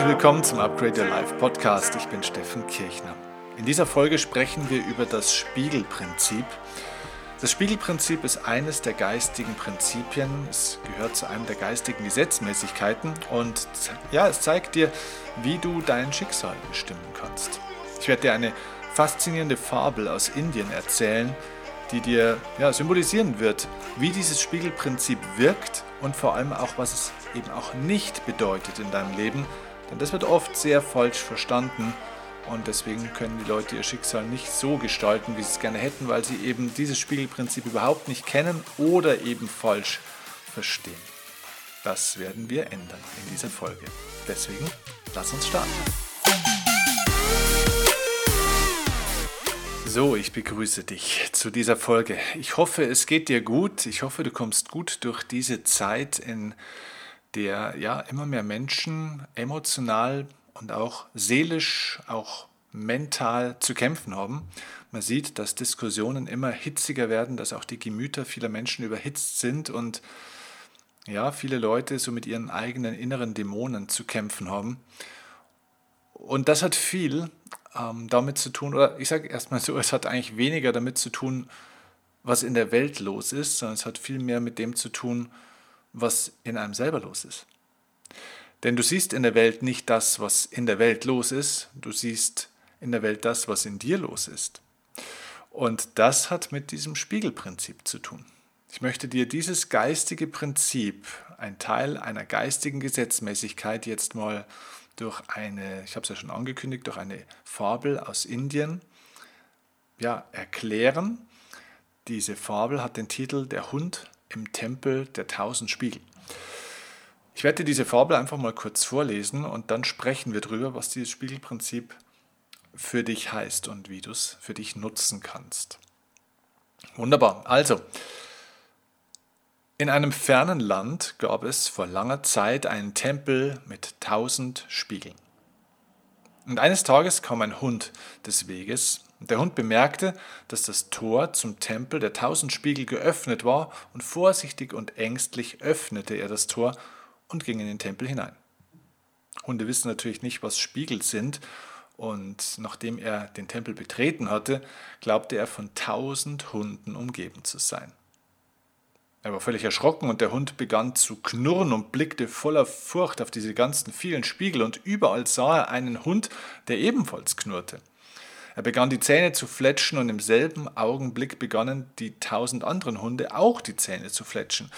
Herzlich willkommen zum Upgrade Your Life Podcast. Ich bin Steffen Kirchner. In dieser Folge sprechen wir über das Spiegelprinzip. Das Spiegelprinzip ist eines der geistigen Prinzipien. Es gehört zu einem der geistigen Gesetzmäßigkeiten und ja, es zeigt dir, wie du dein Schicksal bestimmen kannst. Ich werde dir eine faszinierende Fabel aus Indien erzählen, die dir ja, symbolisieren wird, wie dieses Spiegelprinzip wirkt und vor allem auch, was es eben auch nicht bedeutet in deinem Leben. Denn das wird oft sehr falsch verstanden und deswegen können die Leute ihr Schicksal nicht so gestalten, wie sie es gerne hätten, weil sie eben dieses Spiegelprinzip überhaupt nicht kennen oder eben falsch verstehen. Das werden wir ändern in dieser Folge. Deswegen lass uns starten. So, ich begrüße dich zu dieser Folge. Ich hoffe, es geht dir gut. Ich hoffe, du kommst gut durch diese Zeit, in der ja immer mehr Menschen emotional und auch seelisch, auch mental zu kämpfen haben. Man sieht, dass Diskussionen immer hitziger werden, dass auch die Gemüter vieler Menschen überhitzt sind und ja, viele Leute so mit ihren eigenen inneren Dämonen zu kämpfen haben. Und das hat viel ähm, damit zu tun, oder ich sage erstmal so, es hat eigentlich weniger damit zu tun, was in der Welt los ist, sondern es hat viel mehr mit dem zu tun, was in einem selber los ist. Denn du siehst in der Welt nicht das, was in der Welt los ist, du siehst in der Welt das, was in dir los ist. Und das hat mit diesem Spiegelprinzip zu tun. Ich möchte dir dieses geistige Prinzip, ein Teil einer geistigen Gesetzmäßigkeit, jetzt mal durch eine, ich habe es ja schon angekündigt, durch eine Fabel aus Indien ja, erklären. Diese Fabel hat den Titel Der Hund im Tempel der tausend Spiegel. Ich werde dir diese Fabel einfach mal kurz vorlesen und dann sprechen wir darüber, was dieses Spiegelprinzip für dich heißt und wie du es für dich nutzen kannst. Wunderbar. Also, in einem fernen Land gab es vor langer Zeit einen Tempel mit tausend Spiegeln. Und eines Tages kam ein Hund des Weges, und der Hund bemerkte, dass das Tor zum Tempel der tausend Spiegel geöffnet war, und vorsichtig und ängstlich öffnete er das Tor und ging in den Tempel hinein. Hunde wissen natürlich nicht, was Spiegel sind, und nachdem er den Tempel betreten hatte, glaubte er von tausend Hunden umgeben zu sein. Er war völlig erschrocken und der Hund begann zu knurren und blickte voller Furcht auf diese ganzen vielen Spiegel und überall sah er einen Hund, der ebenfalls knurrte. Er begann die Zähne zu fletschen und im selben Augenblick begannen die tausend anderen Hunde auch die Zähne zu fletschen.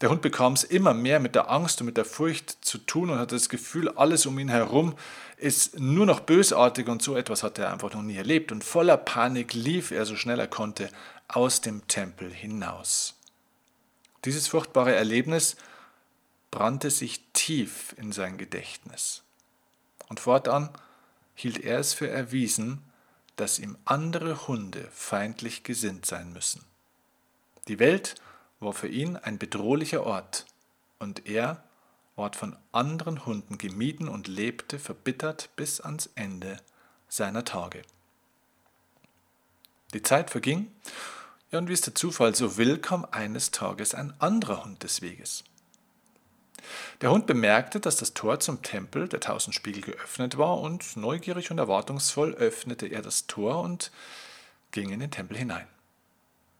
Der Hund bekam es immer mehr mit der Angst und mit der Furcht zu tun und hatte das Gefühl, alles um ihn herum ist nur noch bösartig und so etwas hatte er einfach noch nie erlebt. Und voller Panik lief er so schnell er konnte aus dem Tempel hinaus. Dieses furchtbare Erlebnis brannte sich tief in sein Gedächtnis. Und fortan hielt er es für erwiesen, dass ihm andere Hunde feindlich gesinnt sein müssen. Die Welt war für ihn ein bedrohlicher Ort, und er ward von anderen Hunden gemieden und lebte verbittert bis ans Ende seiner Tage. Die Zeit verging, ja, und wie es der Zufall so will, kam eines Tages ein anderer Hund des Weges. Der Hund bemerkte, dass das Tor zum Tempel der tausend Spiegel geöffnet war, und neugierig und erwartungsvoll öffnete er das Tor und ging in den Tempel hinein.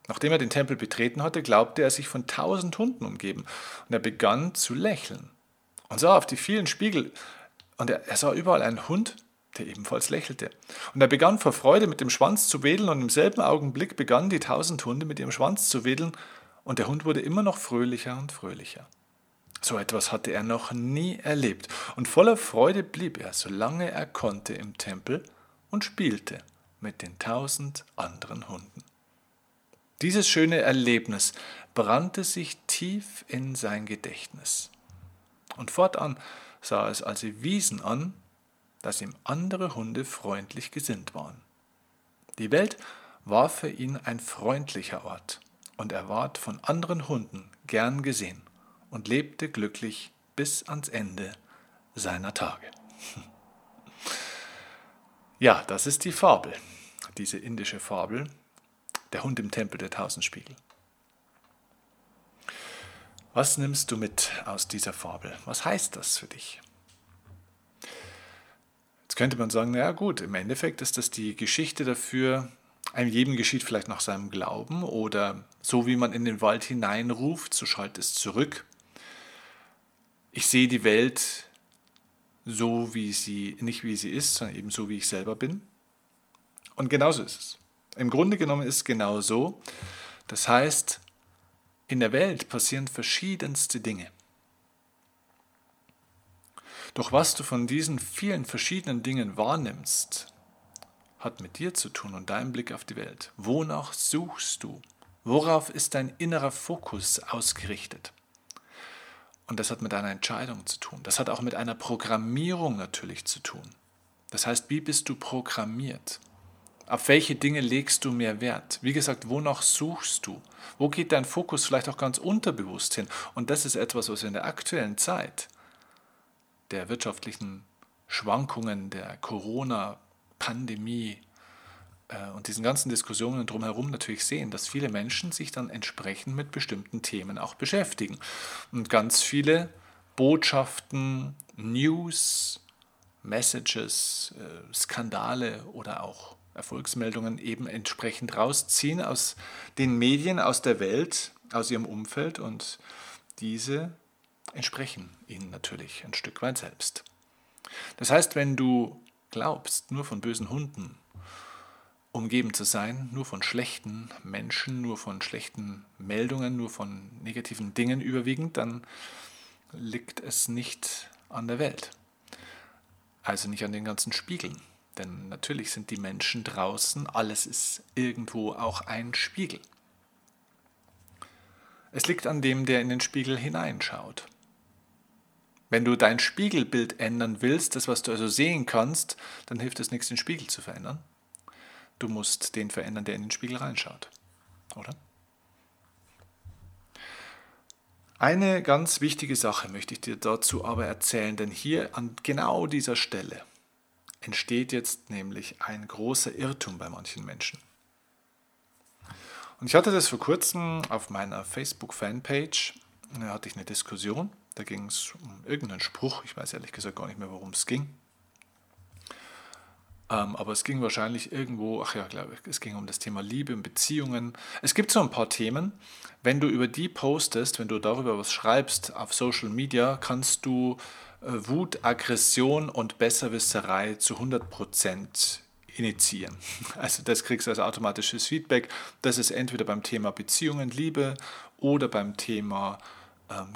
Nachdem er den Tempel betreten hatte, glaubte er sich von tausend Hunden umgeben, und er begann zu lächeln und sah auf die vielen Spiegel, und er, er sah überall einen Hund, der ebenfalls lächelte. Und er begann vor Freude mit dem Schwanz zu wedeln, und im selben Augenblick begannen die tausend Hunde mit ihrem Schwanz zu wedeln, und der Hund wurde immer noch fröhlicher und fröhlicher. So etwas hatte er noch nie erlebt, und voller Freude blieb er, solange er konnte, im Tempel und spielte mit den tausend anderen Hunden. Dieses schöne Erlebnis brannte sich tief in sein Gedächtnis. Und fortan sah es als Wiesen an, dass ihm andere Hunde freundlich gesinnt waren. Die Welt war für ihn ein freundlicher Ort und er ward von anderen Hunden gern gesehen und lebte glücklich bis ans Ende seiner Tage. Ja, das ist die Fabel, diese indische Fabel, der Hund im Tempel der Tausendspiegel. Was nimmst du mit aus dieser Fabel? Was heißt das für dich? Jetzt könnte man sagen, naja gut, im Endeffekt ist das die Geschichte dafür, einem jedem geschieht vielleicht nach seinem Glauben oder so wie man in den Wald hineinruft, so schallt es zurück. Ich sehe die Welt so, wie sie, nicht wie sie ist, sondern eben so, wie ich selber bin. Und genauso ist es. Im Grunde genommen ist es genau so. Das heißt, in der Welt passieren verschiedenste Dinge. Doch was du von diesen vielen verschiedenen Dingen wahrnimmst, hat mit dir zu tun und deinem Blick auf die Welt. Wonach suchst du? Worauf ist dein innerer Fokus ausgerichtet? Und das hat mit deiner Entscheidung zu tun. Das hat auch mit einer Programmierung natürlich zu tun. Das heißt, wie bist du programmiert? Auf welche Dinge legst du mehr Wert? Wie gesagt, wonach suchst du? Wo geht dein Fokus vielleicht auch ganz unterbewusst hin? Und das ist etwas, was in der aktuellen Zeit der wirtschaftlichen Schwankungen, der Corona-Pandemie und diesen ganzen Diskussionen drumherum natürlich sehen, dass viele Menschen sich dann entsprechend mit bestimmten Themen auch beschäftigen. Und ganz viele Botschaften, News, Messages, äh, Skandale oder auch Erfolgsmeldungen eben entsprechend rausziehen aus den Medien, aus der Welt, aus ihrem Umfeld und diese entsprechen ihnen natürlich ein Stück weit selbst. Das heißt, wenn du glaubst, nur von bösen Hunden umgeben zu sein, nur von schlechten Menschen, nur von schlechten Meldungen, nur von negativen Dingen überwiegend, dann liegt es nicht an der Welt. Also nicht an den ganzen Spiegeln. Denn natürlich sind die Menschen draußen, alles ist irgendwo auch ein Spiegel. Es liegt an dem, der in den Spiegel hineinschaut. Wenn du dein Spiegelbild ändern willst, das, was du also sehen kannst, dann hilft es nichts, den Spiegel zu verändern. Du musst den verändern, der in den Spiegel reinschaut. Oder? Eine ganz wichtige Sache möchte ich dir dazu aber erzählen, denn hier an genau dieser Stelle entsteht jetzt nämlich ein großer Irrtum bei manchen Menschen. Und ich hatte das vor kurzem auf meiner Facebook-Fanpage, da hatte ich eine Diskussion, da ging es um irgendeinen Spruch, ich weiß ehrlich gesagt gar nicht mehr, worum es ging. Ähm, aber es ging wahrscheinlich irgendwo, ach ja, glaube ich, es ging um das Thema Liebe und Beziehungen. Es gibt so ein paar Themen, wenn du über die postest, wenn du darüber was schreibst auf Social Media, kannst du äh, Wut, Aggression und Besserwisserei zu 100% initiieren. Also das kriegst du als automatisches Feedback. Das ist entweder beim Thema Beziehungen, Liebe oder beim Thema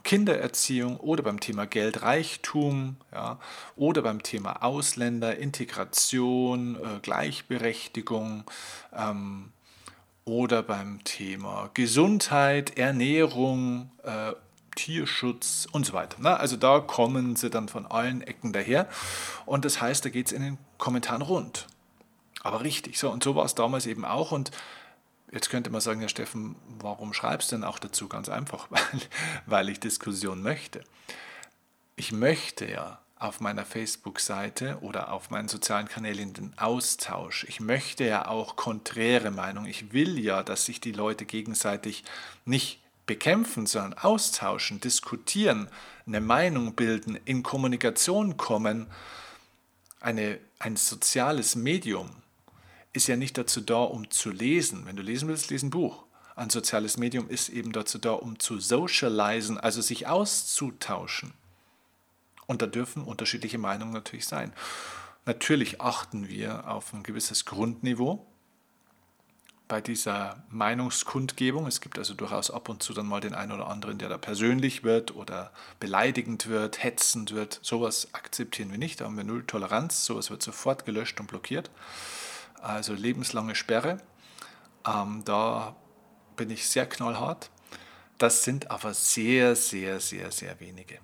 Kindererziehung oder beim Thema Geldreichtum ja, oder beim Thema Ausländer, Integration, äh, Gleichberechtigung ähm, oder beim Thema Gesundheit, Ernährung, äh, Tierschutz und so weiter. Ne? Also da kommen sie dann von allen Ecken daher und das heißt, da geht es in den Kommentaren rund. Aber richtig, so und so war es damals eben auch und Jetzt könnte man sagen, ja Steffen, warum schreibst du denn auch dazu? Ganz einfach, weil, weil ich Diskussion möchte. Ich möchte ja auf meiner Facebook-Seite oder auf meinen sozialen Kanälen den Austausch. Ich möchte ja auch konträre Meinungen. Ich will ja, dass sich die Leute gegenseitig nicht bekämpfen, sondern austauschen, diskutieren, eine Meinung bilden, in Kommunikation kommen. Eine, ein soziales Medium ist ja nicht dazu da, um zu lesen. Wenn du lesen willst, lese ein Buch. Ein soziales Medium ist eben dazu da, um zu socialisen, also sich auszutauschen. Und da dürfen unterschiedliche Meinungen natürlich sein. Natürlich achten wir auf ein gewisses Grundniveau bei dieser Meinungskundgebung. Es gibt also durchaus ab und zu dann mal den einen oder anderen, der da persönlich wird oder beleidigend wird, hetzend wird. Sowas akzeptieren wir nicht, da haben wir null Toleranz. Sowas wird sofort gelöscht und blockiert also lebenslange Sperre. Ähm, da bin ich sehr knallhart. Das sind aber sehr, sehr, sehr, sehr wenige,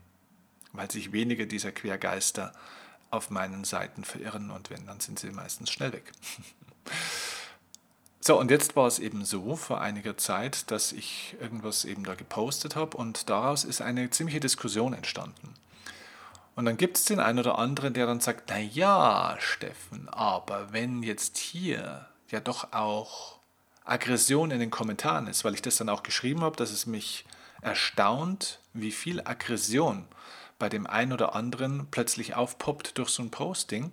weil sich wenige dieser Quergeister auf meinen Seiten verirren und wenn, dann sind sie meistens schnell weg. So, und jetzt war es eben so vor einiger Zeit, dass ich irgendwas eben da gepostet habe und daraus ist eine ziemliche Diskussion entstanden. Und dann gibt es den einen oder anderen, der dann sagt, na ja, Steffen, aber wenn jetzt hier ja doch auch Aggression in den Kommentaren ist, weil ich das dann auch geschrieben habe, dass es mich erstaunt, wie viel Aggression bei dem einen oder anderen plötzlich aufpoppt durch so ein Posting,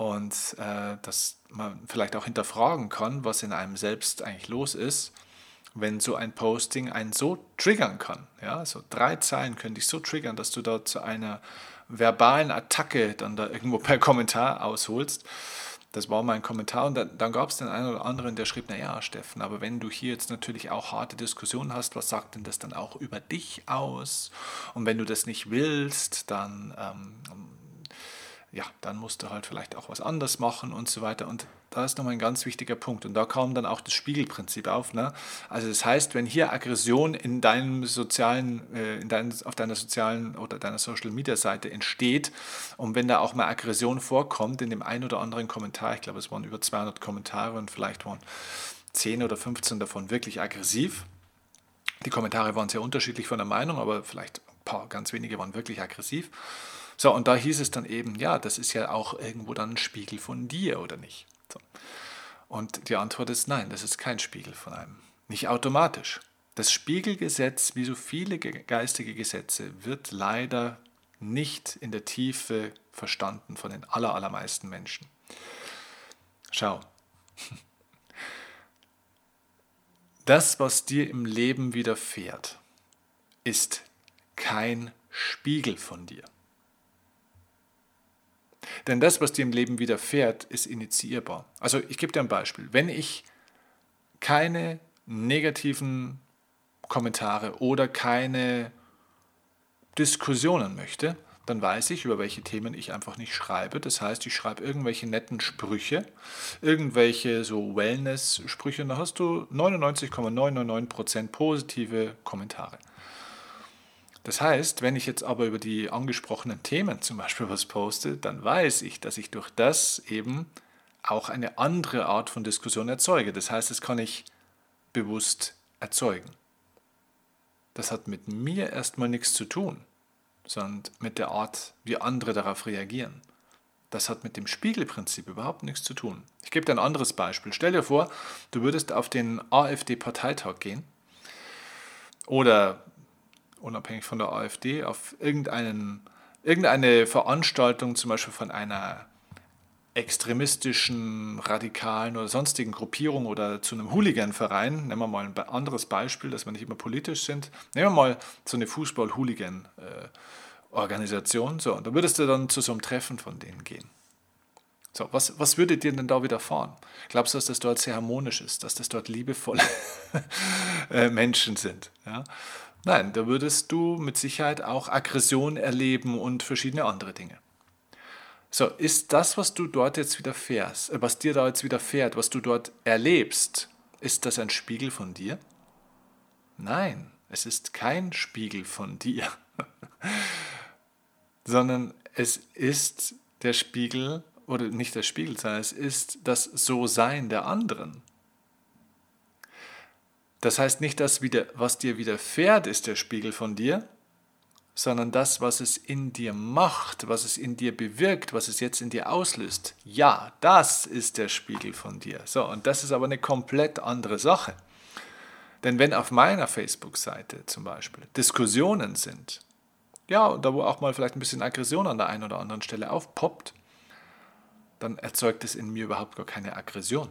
und äh, dass man vielleicht auch hinterfragen kann, was in einem selbst eigentlich los ist, wenn so ein Posting einen so triggern kann. Ja, so drei Zeilen können dich so triggern, dass du da zu einer verbalen Attacke dann da irgendwo per Kommentar ausholst. Das war mein Kommentar und dann, dann gab es den einen oder anderen, der schrieb, naja, Steffen, aber wenn du hier jetzt natürlich auch harte Diskussionen hast, was sagt denn das dann auch über dich aus? Und wenn du das nicht willst, dann ähm, ja, dann musst du halt vielleicht auch was anderes machen und so weiter. Und da ist nochmal ein ganz wichtiger Punkt. Und da kam dann auch das Spiegelprinzip auf. Ne? Also das heißt, wenn hier Aggression in deinem sozialen, äh, in dein, auf deiner sozialen oder deiner Social Media Seite entsteht und wenn da auch mal Aggression vorkommt in dem einen oder anderen Kommentar, ich glaube es waren über 200 Kommentare und vielleicht waren 10 oder 15 davon wirklich aggressiv. Die Kommentare waren sehr unterschiedlich von der Meinung, aber vielleicht ein paar ganz wenige waren wirklich aggressiv so, und da hieß es dann eben, ja, das ist ja auch irgendwo dann ein Spiegel von dir, oder nicht? So. Und die Antwort ist nein, das ist kein Spiegel von einem. Nicht automatisch. Das Spiegelgesetz, wie so viele geistige Gesetze, wird leider nicht in der Tiefe verstanden von den allermeisten Menschen. Schau, das, was dir im Leben widerfährt, ist kein Spiegel von dir. Denn das, was dir im Leben widerfährt, ist initiierbar. Also ich gebe dir ein Beispiel. Wenn ich keine negativen Kommentare oder keine Diskussionen möchte, dann weiß ich, über welche Themen ich einfach nicht schreibe. Das heißt, ich schreibe irgendwelche netten Sprüche, irgendwelche so Wellness-Sprüche, und da hast du 99,999% positive Kommentare. Das heißt, wenn ich jetzt aber über die angesprochenen Themen zum Beispiel was poste, dann weiß ich, dass ich durch das eben auch eine andere Art von Diskussion erzeuge. Das heißt, das kann ich bewusst erzeugen. Das hat mit mir erstmal nichts zu tun, sondern mit der Art, wie andere darauf reagieren. Das hat mit dem Spiegelprinzip überhaupt nichts zu tun. Ich gebe dir ein anderes Beispiel. Stell dir vor, du würdest auf den AfD-Parteitag gehen oder unabhängig von der AfD, auf irgendeinen, irgendeine Veranstaltung, zum Beispiel von einer extremistischen, radikalen oder sonstigen Gruppierung oder zu einem Hooligan-Verein, nehmen wir mal ein anderes Beispiel, dass wir nicht immer politisch sind, nehmen wir mal so eine Fußball-Hooligan-Organisation, so, und da würdest du dann zu so einem Treffen von denen gehen. So, was, was würde dir denn da widerfahren? Glaubst du, dass das dort sehr harmonisch ist, dass das dort liebevolle äh, Menschen sind? Ja? Nein, da würdest du mit Sicherheit auch Aggression erleben und verschiedene andere Dinge. So, ist das, was du dort jetzt widerfährst, äh, was dir da jetzt widerfährt, was du dort erlebst, ist das ein Spiegel von dir? Nein, es ist kein Spiegel von dir, sondern es ist der Spiegel, oder nicht der Spiegel, sondern es ist das So-Sein der anderen. Das heißt nicht, dass wieder, was dir widerfährt, ist der Spiegel von dir, sondern das, was es in dir macht, was es in dir bewirkt, was es jetzt in dir auslöst. Ja, das ist der Spiegel von dir. So, und das ist aber eine komplett andere Sache. Denn wenn auf meiner Facebook-Seite zum Beispiel Diskussionen sind, ja, da wo auch mal vielleicht ein bisschen Aggression an der einen oder anderen Stelle aufpoppt, dann erzeugt es in mir überhaupt gar keine Aggression.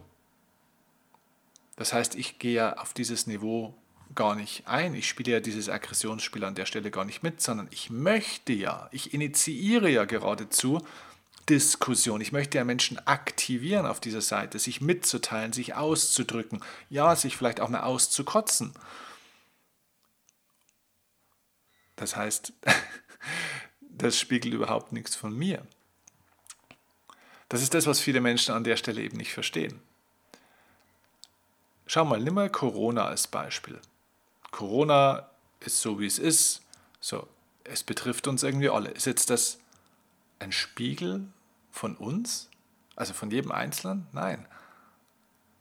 Das heißt, ich gehe ja auf dieses Niveau gar nicht ein. Ich spiele ja dieses Aggressionsspiel an der Stelle gar nicht mit, sondern ich möchte ja, ich initiiere ja geradezu Diskussion. Ich möchte ja Menschen aktivieren auf dieser Seite, sich mitzuteilen, sich auszudrücken, ja, sich vielleicht auch mal auszukotzen. Das heißt, das spiegelt überhaupt nichts von mir. Das ist das, was viele Menschen an der Stelle eben nicht verstehen. Schau mal, nimm mal Corona als Beispiel. Corona ist so, wie es ist. So, es betrifft uns irgendwie alle. Ist jetzt das ein Spiegel von uns? Also von jedem Einzelnen? Nein.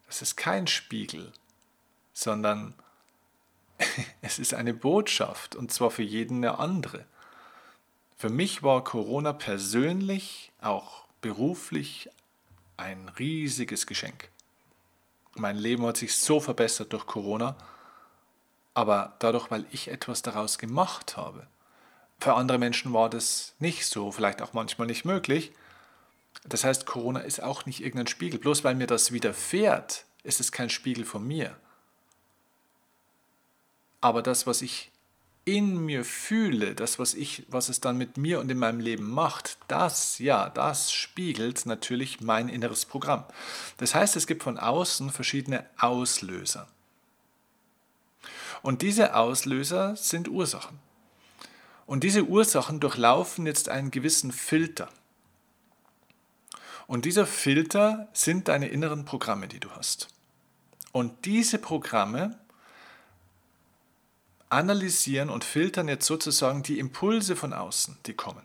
Es ist kein Spiegel, sondern es ist eine Botschaft und zwar für jeden eine andere. Für mich war Corona persönlich, auch beruflich, ein riesiges Geschenk. Mein Leben hat sich so verbessert durch Corona, aber dadurch, weil ich etwas daraus gemacht habe. Für andere Menschen war das nicht so, vielleicht auch manchmal nicht möglich, Das heißt, Corona ist auch nicht irgendein Spiegel. Bloß weil mir das widerfährt, ist es kein Spiegel von mir. Aber das, was ich in mir fühle, das, was, ich, was es dann mit mir und in meinem Leben macht, das, ja, das spiegelt natürlich mein inneres Programm. Das heißt, es gibt von außen verschiedene Auslöser. Und diese Auslöser sind Ursachen. Und diese Ursachen durchlaufen jetzt einen gewissen Filter. Und dieser Filter sind deine inneren Programme, die du hast. Und diese Programme analysieren und filtern jetzt sozusagen die Impulse von außen, die kommen.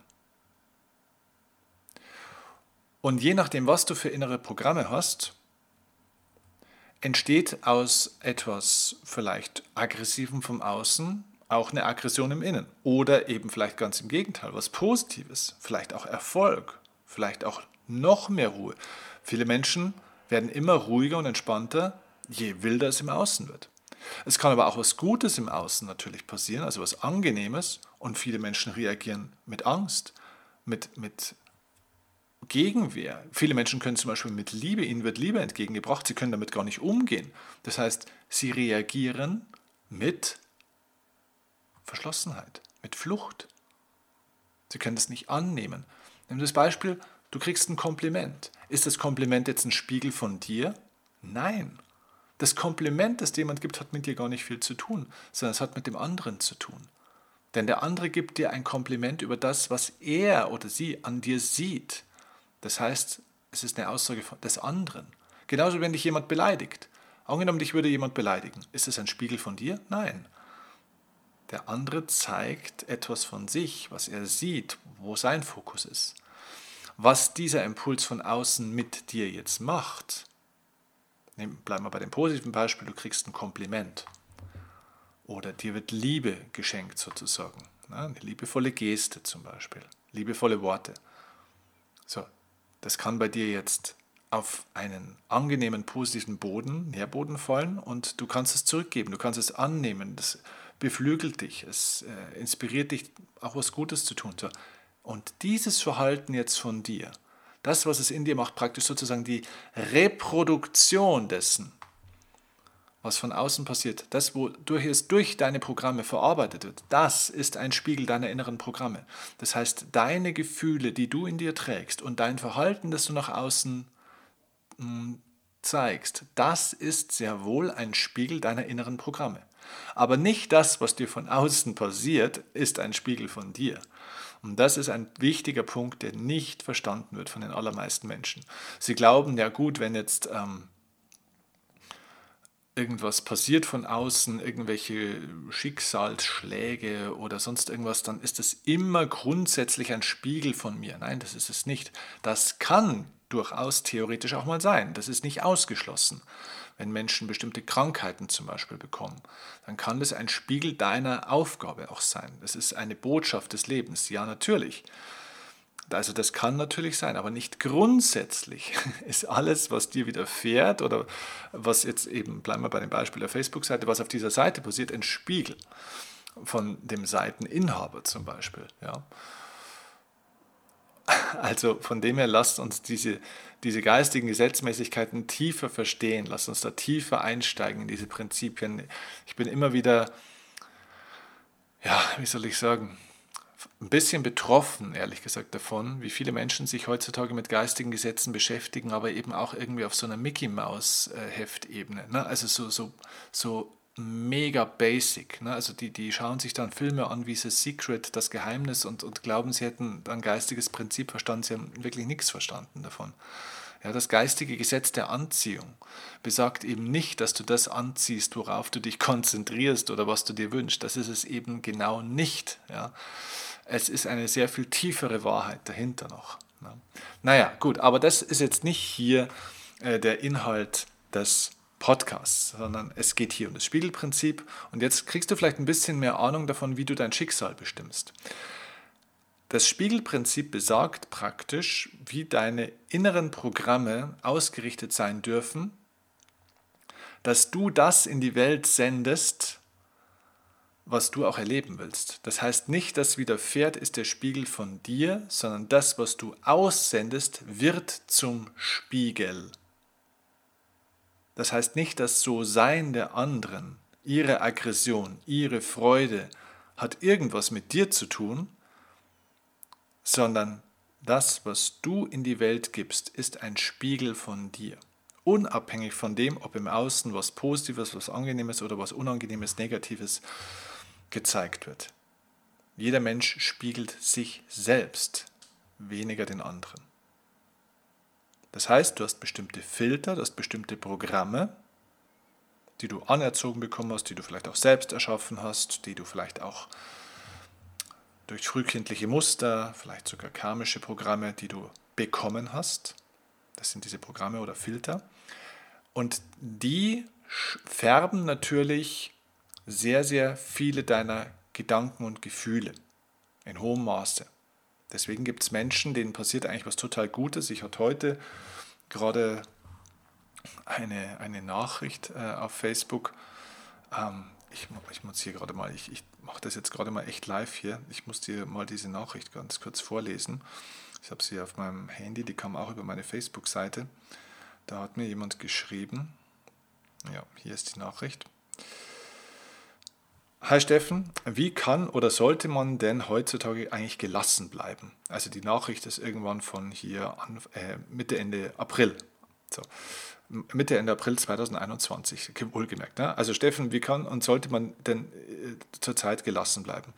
Und je nachdem, was du für innere Programme hast, entsteht aus etwas vielleicht Aggressivem vom Außen auch eine Aggression im Innen. Oder eben vielleicht ganz im Gegenteil, was Positives, vielleicht auch Erfolg, vielleicht auch noch mehr Ruhe. Viele Menschen werden immer ruhiger und entspannter, je wilder es im Außen wird. Es kann aber auch was Gutes im Außen natürlich passieren, also was Angenehmes. Und viele Menschen reagieren mit Angst, mit, mit Gegenwehr. Viele Menschen können zum Beispiel mit Liebe, ihnen wird Liebe entgegengebracht, sie können damit gar nicht umgehen. Das heißt, sie reagieren mit Verschlossenheit, mit Flucht. Sie können das nicht annehmen. Nimm das Beispiel, du kriegst ein Kompliment. Ist das Kompliment jetzt ein Spiegel von dir? Nein. Das Kompliment, das jemand gibt, hat mit dir gar nicht viel zu tun, sondern es hat mit dem anderen zu tun. Denn der andere gibt dir ein Kompliment über das, was er oder sie an dir sieht. Das heißt, es ist eine Aussage des anderen. Genauso, wenn dich jemand beleidigt. Angenommen, dich würde jemand beleidigen. Ist es ein Spiegel von dir? Nein. Der andere zeigt etwas von sich, was er sieht, wo sein Fokus ist. Was dieser Impuls von außen mit dir jetzt macht, bleiben wir bei dem positiven Beispiel, du kriegst ein Kompliment. Oder dir wird Liebe geschenkt sozusagen. Eine liebevolle Geste zum Beispiel, liebevolle Worte. So, das kann bei dir jetzt auf einen angenehmen, positiven Boden, Nährboden fallen und du kannst es zurückgeben, du kannst es annehmen, das beflügelt dich, es äh, inspiriert dich, auch was Gutes zu tun. So. Und dieses Verhalten jetzt von dir, das, was es in dir macht, praktisch sozusagen die Reproduktion dessen, was von außen passiert, das, wodurch es durch deine Programme verarbeitet wird, das ist ein Spiegel deiner inneren Programme. Das heißt, deine Gefühle, die du in dir trägst und dein Verhalten, das du nach außen hm, zeigst, das ist sehr wohl ein Spiegel deiner inneren Programme. Aber nicht das, was dir von außen passiert, ist ein Spiegel von dir. Und das ist ein wichtiger Punkt, der nicht verstanden wird von den allermeisten Menschen. Sie glauben, ja gut, wenn jetzt ähm, irgendwas passiert von außen, irgendwelche Schicksalsschläge oder sonst irgendwas, dann ist es immer grundsätzlich ein Spiegel von mir. Nein, das ist es nicht. Das kann durchaus theoretisch auch mal sein. Das ist nicht ausgeschlossen wenn Menschen bestimmte Krankheiten zum Beispiel bekommen, dann kann das ein Spiegel deiner Aufgabe auch sein. Das ist eine Botschaft des Lebens. Ja, natürlich. Also das kann natürlich sein, aber nicht grundsätzlich ist alles, was dir widerfährt oder was jetzt eben, bleiben wir bei dem Beispiel der Facebook-Seite, was auf dieser Seite passiert, ein Spiegel von dem Seiteninhaber zum Beispiel. Ja. Also von dem her lasst uns diese, diese geistigen Gesetzmäßigkeiten tiefer verstehen, lasst uns da tiefer einsteigen in diese Prinzipien. Ich bin immer wieder, ja, wie soll ich sagen, ein bisschen betroffen, ehrlich gesagt, davon, wie viele Menschen sich heutzutage mit geistigen Gesetzen beschäftigen, aber eben auch irgendwie auf so einer Mickey-Maus-Heftebene. Ne? Also so, so, so mega basic. Ne? Also die, die schauen sich dann Filme an wie The Secret, das Geheimnis und, und glauben, sie hätten ein geistiges Prinzip verstanden. Sie haben wirklich nichts verstanden davon. Ja, das geistige Gesetz der Anziehung besagt eben nicht, dass du das anziehst, worauf du dich konzentrierst oder was du dir wünschst. Das ist es eben genau nicht. Ja. Es ist eine sehr viel tiefere Wahrheit dahinter noch. Ne? Naja, gut, aber das ist jetzt nicht hier äh, der Inhalt des Podcasts, sondern es geht hier um das Spiegelprinzip. Und jetzt kriegst du vielleicht ein bisschen mehr Ahnung davon, wie du dein Schicksal bestimmst. Das Spiegelprinzip besagt praktisch, wie deine inneren Programme ausgerichtet sein dürfen, dass du das in die Welt sendest, was du auch erleben willst. Das heißt nicht, dass widerfährt ist der Spiegel von dir, sondern das, was du aussendest, wird zum Spiegel. Das heißt nicht, dass so Sein der anderen, ihre Aggression, ihre Freude hat irgendwas mit dir zu tun, sondern das, was du in die Welt gibst, ist ein Spiegel von dir. Unabhängig von dem, ob im Außen was Positives, was Angenehmes oder was Unangenehmes, Negatives gezeigt wird. Jeder Mensch spiegelt sich selbst, weniger den anderen. Das heißt, du hast bestimmte Filter, du hast bestimmte Programme, die du anerzogen bekommen hast, die du vielleicht auch selbst erschaffen hast, die du vielleicht auch durch frühkindliche Muster, vielleicht sogar karmische Programme, die du bekommen hast. Das sind diese Programme oder Filter. Und die färben natürlich sehr, sehr viele deiner Gedanken und Gefühle in hohem Maße. Deswegen gibt es Menschen, denen passiert eigentlich was total Gutes. Ich hatte heute gerade eine, eine Nachricht äh, auf Facebook. Ähm, ich, ich muss hier gerade mal, ich, ich mache das jetzt gerade mal echt live hier. Ich muss dir mal diese Nachricht ganz kurz vorlesen. Ich habe sie auf meinem Handy, die kam auch über meine Facebook-Seite. Da hat mir jemand geschrieben. Ja, hier ist die Nachricht. Hi Steffen, wie kann oder sollte man denn heutzutage eigentlich gelassen bleiben? Also die Nachricht ist irgendwann von hier an, äh, Mitte, Ende April. So. Mitte, Ende April 2021, wohlgemerkt. Ne? Also Steffen, wie kann und sollte man denn äh, zurzeit gelassen bleiben?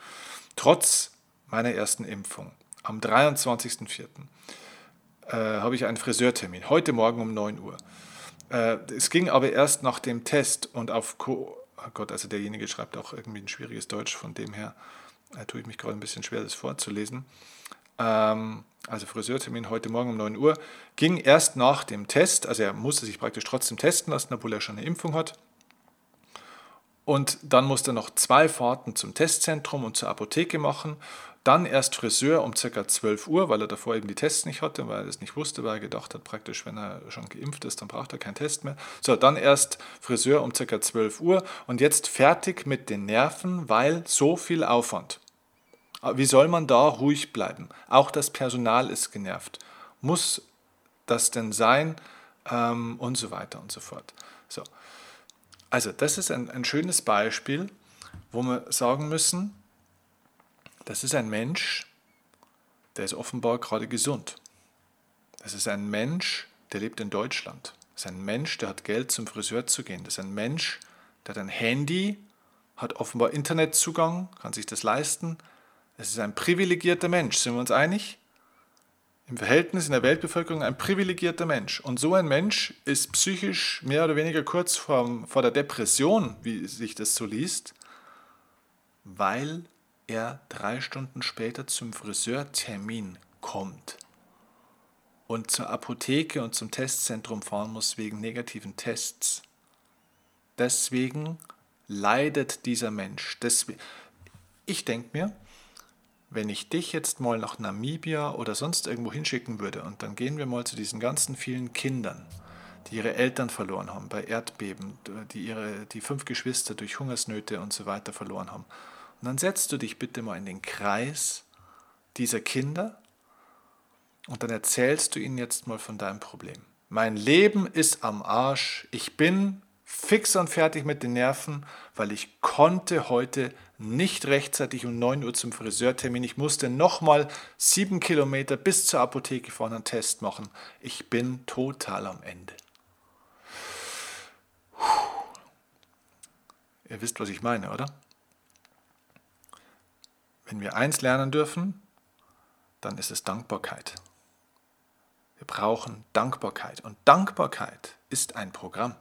Trotz meiner ersten Impfung am 23.04. Äh, habe ich einen Friseurtermin, heute Morgen um 9 Uhr. Äh, es ging aber erst nach dem Test und auf Co oh Gott, also derjenige schreibt auch irgendwie ein schwieriges Deutsch, von dem her äh, tue ich mich gerade ein bisschen schwer, das vorzulesen. Ähm, also Friseurtermin heute Morgen um 9 Uhr, ging erst nach dem Test, also er musste sich praktisch trotzdem testen lassen, obwohl er schon eine Impfung hat. Und dann musste er noch zwei Fahrten zum Testzentrum und zur Apotheke machen. Dann erst Friseur um ca. 12 Uhr, weil er davor eben die Tests nicht hatte, weil er das nicht wusste, weil er gedacht hat, praktisch, wenn er schon geimpft ist, dann braucht er keinen Test mehr. So, dann erst Friseur um ca. 12 Uhr und jetzt fertig mit den Nerven, weil so viel Aufwand. Wie soll man da ruhig bleiben? Auch das Personal ist genervt. Muss das denn sein? Ähm, und so weiter und so fort. So. Also, das ist ein, ein schönes Beispiel, wo wir sagen müssen, das ist ein Mensch, der ist offenbar gerade gesund. Das ist ein Mensch, der lebt in Deutschland. Das ist ein Mensch, der hat Geld zum Friseur zu gehen. Das ist ein Mensch, der hat ein Handy, hat offenbar Internetzugang, kann sich das leisten. Es ist ein privilegierter Mensch, sind wir uns einig? Im Verhältnis in der Weltbevölkerung ein privilegierter Mensch. Und so ein Mensch ist psychisch mehr oder weniger kurz vor, vor der Depression, wie sich das so liest, weil er drei Stunden später zum Friseurtermin kommt und zur Apotheke und zum Testzentrum fahren muss wegen negativen Tests. Deswegen leidet dieser Mensch. Ich denke mir, wenn ich dich jetzt mal nach Namibia oder sonst irgendwo hinschicken würde und dann gehen wir mal zu diesen ganzen vielen Kindern, die ihre Eltern verloren haben bei Erdbeben, die ihre die fünf Geschwister durch Hungersnöte und so weiter verloren haben und dann setzt du dich bitte mal in den Kreis dieser Kinder und dann erzählst du ihnen jetzt mal von deinem Problem. Mein Leben ist am Arsch. Ich bin fix und fertig mit den Nerven, weil ich konnte heute nicht rechtzeitig um 9 Uhr zum Friseurtermin. Ich musste nochmal sieben Kilometer bis zur Apotheke fahren einen Test machen. Ich bin total am Ende. Puh. Ihr wisst, was ich meine, oder? Wenn wir eins lernen dürfen, dann ist es Dankbarkeit. Wir brauchen Dankbarkeit. Und Dankbarkeit ist ein Programm.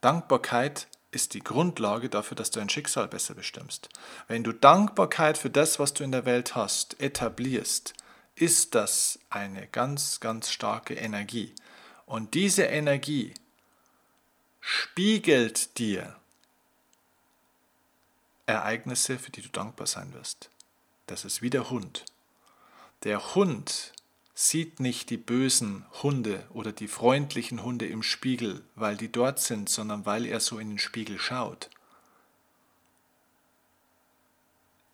Dankbarkeit ist die Grundlage dafür, dass du dein Schicksal besser bestimmst. Wenn du Dankbarkeit für das, was du in der Welt hast, etablierst, ist das eine ganz, ganz starke Energie. Und diese Energie spiegelt dir Ereignisse, für die du dankbar sein wirst. Das ist wie der Hund. Der Hund sieht nicht die bösen Hunde oder die freundlichen Hunde im Spiegel, weil die dort sind, sondern weil er so in den Spiegel schaut.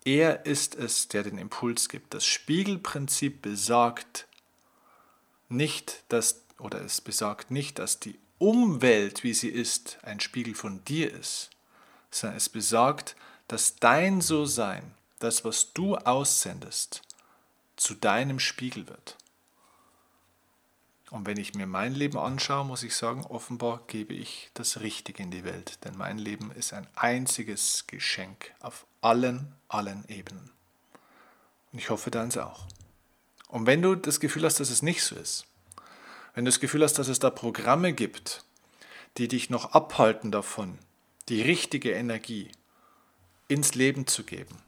Er ist es, der den Impuls gibt. Das Spiegelprinzip besagt nicht, dass, oder es besagt nicht, dass die Umwelt, wie sie ist, ein Spiegel von dir ist, sondern es besagt, dass dein So-Sein, das, was du aussendest, zu deinem Spiegel wird. Und wenn ich mir mein Leben anschaue, muss ich sagen, offenbar gebe ich das Richtige in die Welt, denn mein Leben ist ein einziges Geschenk auf allen, allen Ebenen. Und ich hoffe deins auch. Und wenn du das Gefühl hast, dass es nicht so ist, wenn du das Gefühl hast, dass es da Programme gibt, die dich noch abhalten davon, die richtige Energie ins Leben zu geben,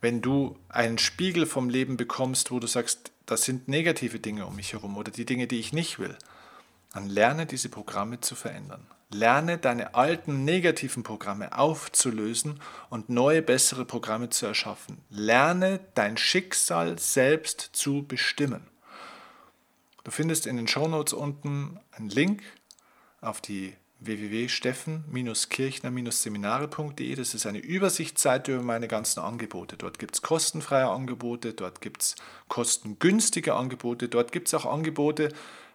wenn du einen Spiegel vom Leben bekommst, wo du sagst, das sind negative Dinge um mich herum oder die Dinge, die ich nicht will, dann lerne diese Programme zu verändern. Lerne deine alten negativen Programme aufzulösen und neue, bessere Programme zu erschaffen. Lerne dein Schicksal selbst zu bestimmen. Du findest in den Shownotes unten einen Link auf die www.steffen-kirchner-seminare.de. Das ist eine Übersichtsseite über meine ganzen Angebote. Dort gibt es kostenfreie Angebote, dort gibt es kostengünstige Angebote, dort gibt es auch Angebote,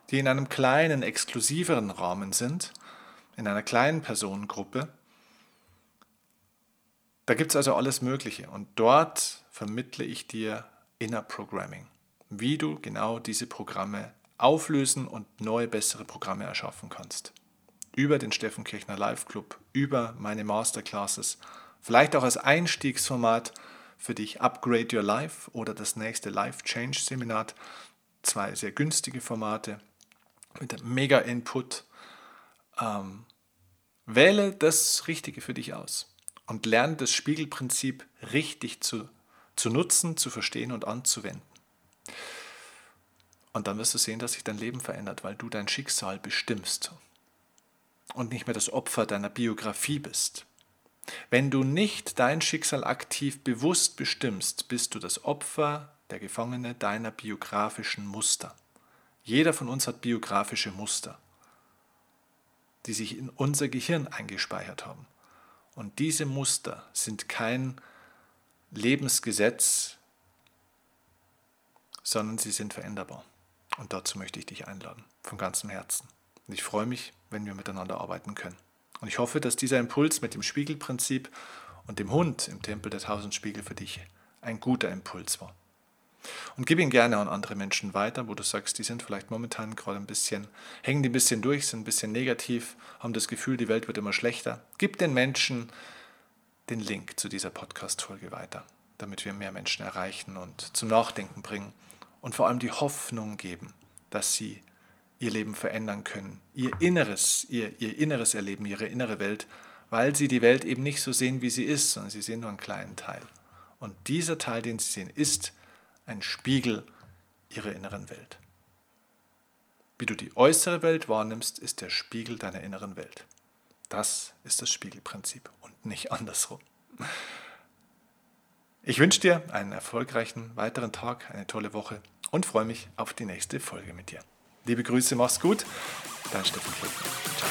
die in einem kleinen, exklusiveren Rahmen sind, in einer kleinen Personengruppe. Da gibt es also alles Mögliche und dort vermittle ich dir Inner Programming, wie du genau diese Programme auflösen und neue, bessere Programme erschaffen kannst über den Steffen Kirchner Live Club, über meine Masterclasses, vielleicht auch als Einstiegsformat für dich Upgrade Your Life oder das nächste Life Change Seminar. Zwei sehr günstige Formate mit mega Input. Ähm, wähle das Richtige für dich aus und lerne das Spiegelprinzip richtig zu, zu nutzen, zu verstehen und anzuwenden. Und dann wirst du sehen, dass sich dein Leben verändert, weil du dein Schicksal bestimmst und nicht mehr das Opfer deiner Biografie bist. Wenn du nicht dein Schicksal aktiv bewusst bestimmst, bist du das Opfer, der Gefangene deiner biografischen Muster. Jeder von uns hat biografische Muster, die sich in unser Gehirn eingespeichert haben. Und diese Muster sind kein Lebensgesetz, sondern sie sind veränderbar. Und dazu möchte ich dich einladen, von ganzem Herzen. Und ich freue mich, wenn wir miteinander arbeiten können. Und ich hoffe, dass dieser Impuls mit dem Spiegelprinzip und dem Hund im Tempel der tausend Spiegel für dich ein guter Impuls war. Und gib ihn gerne an andere Menschen weiter, wo du sagst, die sind vielleicht momentan gerade ein bisschen, hängen die ein bisschen durch, sind ein bisschen negativ, haben das Gefühl, die Welt wird immer schlechter. Gib den Menschen den Link zu dieser Podcast-Folge weiter, damit wir mehr Menschen erreichen und zum Nachdenken bringen und vor allem die Hoffnung geben, dass sie ihr Leben verändern können, ihr Inneres, ihr, ihr Inneres erleben, ihre innere Welt, weil sie die Welt eben nicht so sehen, wie sie ist, sondern sie sehen nur einen kleinen Teil. Und dieser Teil, den sie sehen, ist ein Spiegel ihrer inneren Welt. Wie du die äußere Welt wahrnimmst, ist der Spiegel deiner inneren Welt. Das ist das Spiegelprinzip und nicht andersrum. Ich wünsche dir einen erfolgreichen weiteren Tag, eine tolle Woche und freue mich auf die nächste Folge mit dir. Liebe Grüße, mach's gut. Dein Steffen Kirchner. Ciao.